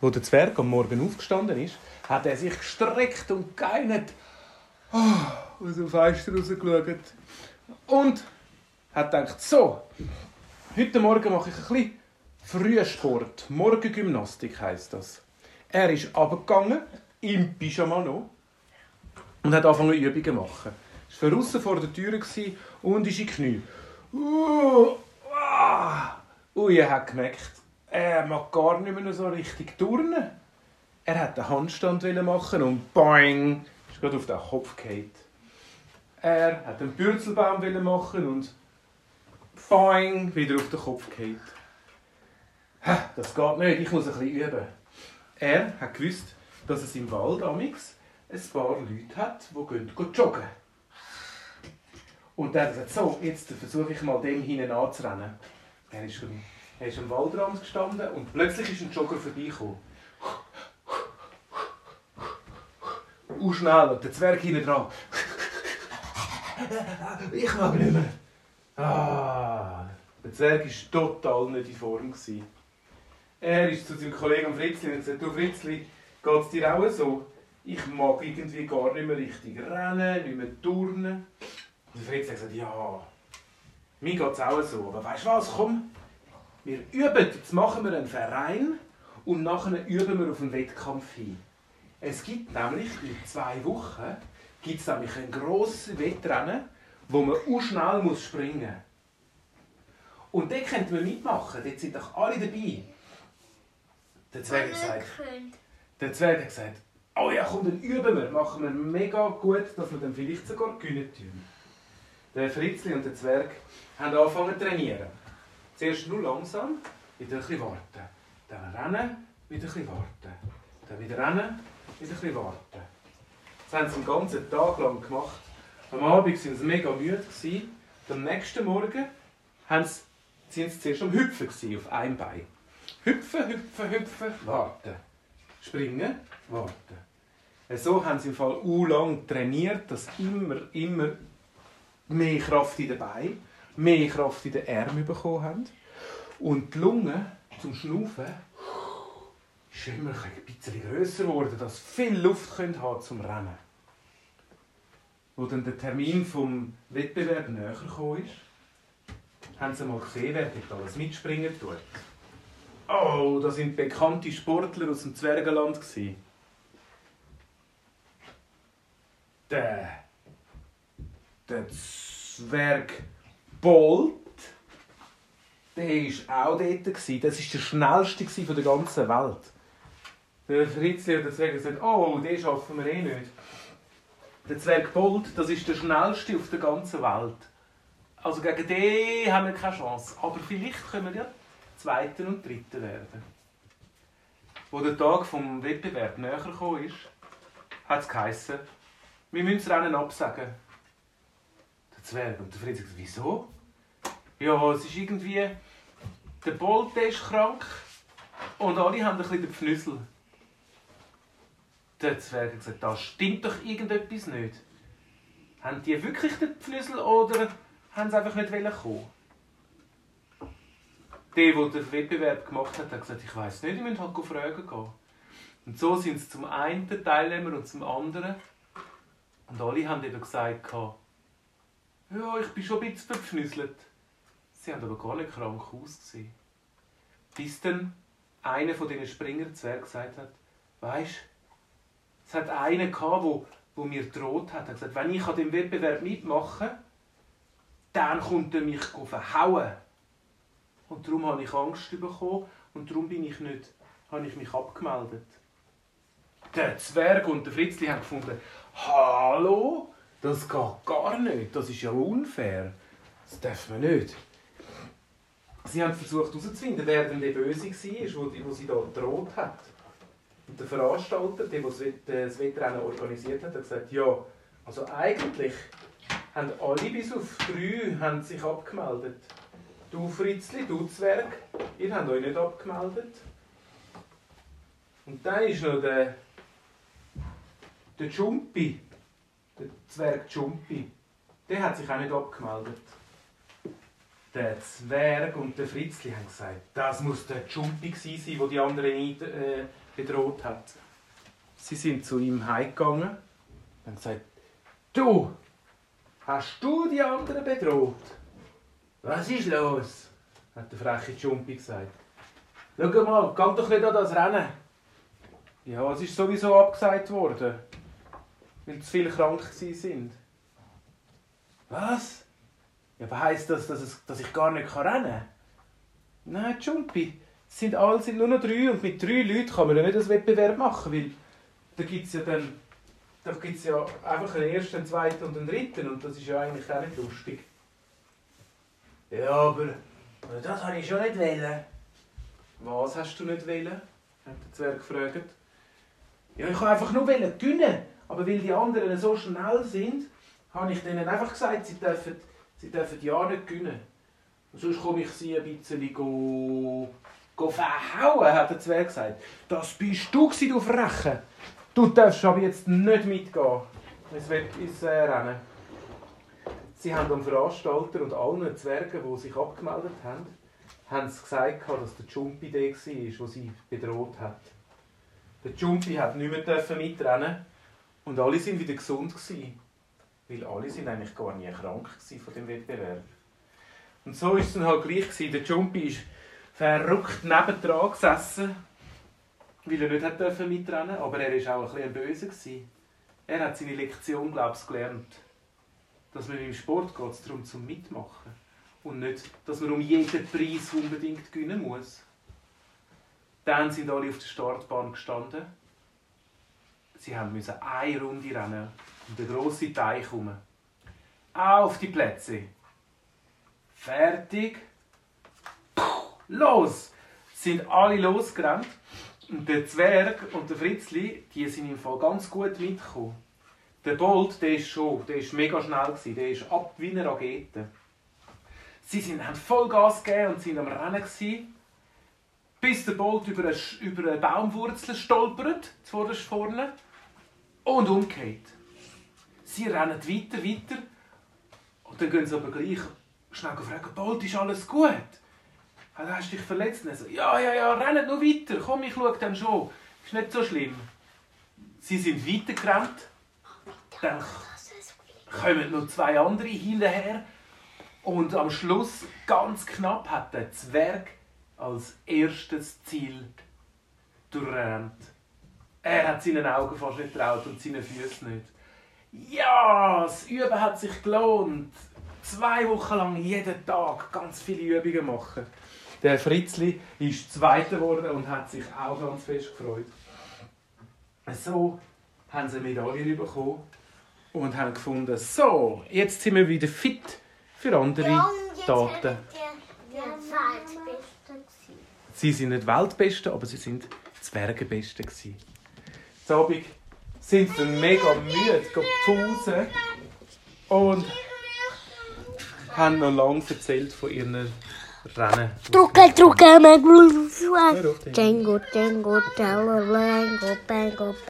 Wo der Zwerg am Morgen aufgestanden ist, hat er sich gestreckt und geinert. Oh, aus dem Fenster rausgeschaut. Und hat gedacht, so, heute Morgen mache ich ein bisschen Frühsport. Morgengymnastik heisst das. Er ist abgegangen, im Pyjama noch, und hat angefangen Übungen zu machen. Er war draußen vor der Tür und ist in die Knie. Uh, ah. Ui, er hat gemerkt, er mag gar nicht mehr so richtig turnen. Er hat einen Handstand machen und boing, ist gerade auf den Kopf gefallen. Er hat einen Bürzelbaum machen und boing, wieder auf den Kopf gefallen. Das geht nicht, ich muss ein bisschen üben. Er hat gewusst, dass es im Wald amix ein paar Leute hat, die gehen, joggen. Und er hat gesagt, so, jetzt versuche ich mal dem hinten anzurennen. Er ist, er ist am Waldrand gestanden und plötzlich ist ein Jogger vorbeigekommen. Und schnell, und der Zwerg hinten dran. ich mag nicht mehr. Ah, der Zwerg war total nicht in Form. Er ist zu seinem Kollegen Fritzli und gesagt, du Fritzli, geht es dir auch so? Ich mag irgendwie gar nicht mehr richtig rennen, nicht mehr turnen. Und Fritzli hat gesagt, ja, mir geht es auch so. Aber weißt du was, komm, wir üben, jetzt machen wir einen Verein und nachher üben wir auf einen Wettkampf hin. Es gibt nämlich in zwei Wochen gibt es nämlich ein grosses Wettrennen, wo man auch schnell muss springen muss. Und dort könnten wir mitmachen, dort sind doch alle dabei. Der Zwerg gesagt, der Zwerg hat gesagt, oh ja, komm, dann üben wir, machen wir mega gut, dass wir dann vielleicht sogar gewinnen tun. Der Fritzli und der Zwerg haben angefangen zu trainieren. Zuerst nur langsam, wieder bisschen warten. Dann rennen, wieder bisschen warten. Dann wieder rennen, wieder bisschen warten. Das haben sie den ganzen Tag lang gemacht. Am Abend waren sie mega müde. Am nächsten Morgen waren sie zuerst am Hüpfen auf einem Bein. Hüpfen, hüpfen, hüpfen, warten. Springen, warten. So haben sie im Fall u lang trainiert, dass immer, immer mehr Kraft in den Beinen, mehr Kraft in den Armen bekommen haben. Und die Lunge zum Schnaufen ist immer ein bisschen grösser geworden, dass sie viel Luft haben zum Rennen. Wo dann der Termin vom Wettbewerb näher ist, haben sie mal gesehen, wer dort alles mitspringen tut. Oh, das sind bekannte Sportler aus dem Zwergenland. Der, der Zwerg Bolt, der war auch dort. Das war der schnellste von der ganzen Welt. Der Fritzli hat Zwerg gesagt, oh, den schaffen wir eh nicht. Der Zwerg Bolt, das ist der schnellste auf der ganzen Welt. Also gegen den haben wir keine Chance. Aber vielleicht können wir ja Zweiter und Dritter werden. Wo der Tag vom Wettbewerb näher ist, hat es geheißen, wir müssen das Rennen absagen. Der Zwerg und der Fritz sagt, wieso? Ja, es ist irgendwie, der Bolt ist krank und alle haben ein bisschen den Pfnüssel. Der Zwerg hat gesagt, da stimmt doch irgendetwas nicht. Haben die wirklich den Pfnüssel oder haben sie einfach nicht kommen der, der den Wettbewerb gemacht hat, hat gesagt, ich weiß nicht, ich müsste halt fragen gehen. Und so sind sie zum einen Teilnehmer und zum anderen. Und alle haben eben gesagt, ja, ich bin schon ein bisschen verpfnüsselt. Sie haben aber gar nicht krank ausgesehen. Bis dann einer von diesen Springer-Zwergen gesagt hat, weisst es hat einen gehabt, wo, wo mir droht hat. Er hat gesagt, wenn ich an dem Wettbewerb mitmache, dann kommt er mich verhauen. Und darum habe ich Angst bekommen und darum bin ich nicht, habe ich mich abgemeldet. Der Zwerg und der Fritzli haben gefunden, hallo, das geht gar nicht, das ist ja unfair. Das darf man nicht. Sie haben versucht herauszufinden, wer denn der Böse war, der sie da gedroht hat. Und der Veranstalter, der, der das Wettrennen organisiert hat, hat gesagt, ja, also eigentlich haben alle bis auf drei haben sich abgemeldet. Du Fritzli, du Zwerg, ihr habt euch nicht abgemeldet. Und dann ist noch der, der Jumpi, der Zwerg Jumpi. Der hat sich auch nicht abgemeldet. Der Zwerg und der Fritzli haben gesagt, das muss der Jumpi sein, der die anderen nicht äh, bedroht hat. Sie sind zu ihm heimgegangen und haben gesagt, du, hast du die anderen bedroht? Was ist los? hat der freche Jumpi gesagt. Schau mal, geh doch nicht an das Rennen. Ja, es ist sowieso abgesagt worden, weil zu viele krank sind. Was? Ja, aber heisst das, dass, es, dass ich gar nicht rennen kann? Nein, Jumpi, es sind alle sind nur noch drei und mit drei Leuten kann man ja nicht einen Wettbewerb machen, weil da gibt es ja dann da gibt's ja einfach einen ersten, einen zweiten und einen dritten und das ist ja eigentlich auch nicht lustig. Ja, aber das habe ich schon nicht wählen. Was hast du nicht wählen? hat der Zwerg gefragt. Ja, ich kann einfach nur gewinnen. Aber weil die anderen so schnell sind, habe ich denen einfach gesagt, sie dürfen, sie dürfen ja nicht gewinnen. Und sonst komme ich sie ein bisschen go, go verhauen, hat der Zwerg gesagt. Das bist du, du Freche. Du darfst aber jetzt nicht mitgehen. Es wird ins äh, Rennen. Sie haben dem Veranstalter und allen Zwergen, die sich abgemeldet haben, haben sie gesagt, dass der Jumpi der war, der sie bedroht hat. Der Jumpi hat nicht mehr mitrennen und alle waren wieder gesund Weil alle sind eigentlich gar nie krank von dem Wettbewerb. Und so war es dann halt gleich. Gewesen. Der Jumpi ist verrückt nebendran gesessen, weil er nicht hat mitrennen aber er war auch ein bisschen böse. Er hat seine Lektion, glaube gelernt. Dass man im Sport geht darum zum Mitmachen. Und nicht, dass man um jeden Preis unbedingt gewinnen muss. Dann sind alle auf der Startbahn gestanden. Sie mussten eine Runde rennen um den grossen Teich herum. Auf die Plätze. Fertig. Puh, los! Sind alle losgerannt. Und der Zwerg und der Fritzli, die sind im Fall ganz gut mitgekommen. Der Bolt, der ist schon, der ist mega schnell gewesen, der ist ab wie eine Rakete. Sie sind, haben voll Gas gegeben und sind am Rennen gewesen bis der Bolt über eine, über eine Baumwurzel stolpert, vorne, und umgeht. Sie rennen weiter, weiter, und dann gehen sie aber gleich schnell fragen, Bolt, ist alles gut? Du hast dich verletzt? Und so, ja, ja, ja, rennen nur weiter, komm, ich schaue dann schon, ist nicht so schlimm. Sie sind weitergerannt, dann kommen noch zwei andere hinterher, und am Schluss, ganz knapp, hat der Zwerg als erstes Ziel durchrennt. Er hat seinen Augen fast nicht traut und seinen Füßen nicht. Ja, das Üben hat sich gelohnt. Zwei Wochen lang jeden Tag ganz viele Übungen machen. Der Fritzli ist Zweiter geworden und hat sich auch ganz fest gefreut. So haben sie eine Medaille bekommen und haben gefunden, so, jetzt sind wir wieder fit für andere Taten. Sie sind nicht Weltbeste, aber sie sind Zwergenbeste gewesen. Abend sind sie mega müde, gepfusen und haben noch lange erzählt von ihren Rennen. Trucke, trucke, Django, Django, Django, Django, Bango, Bango,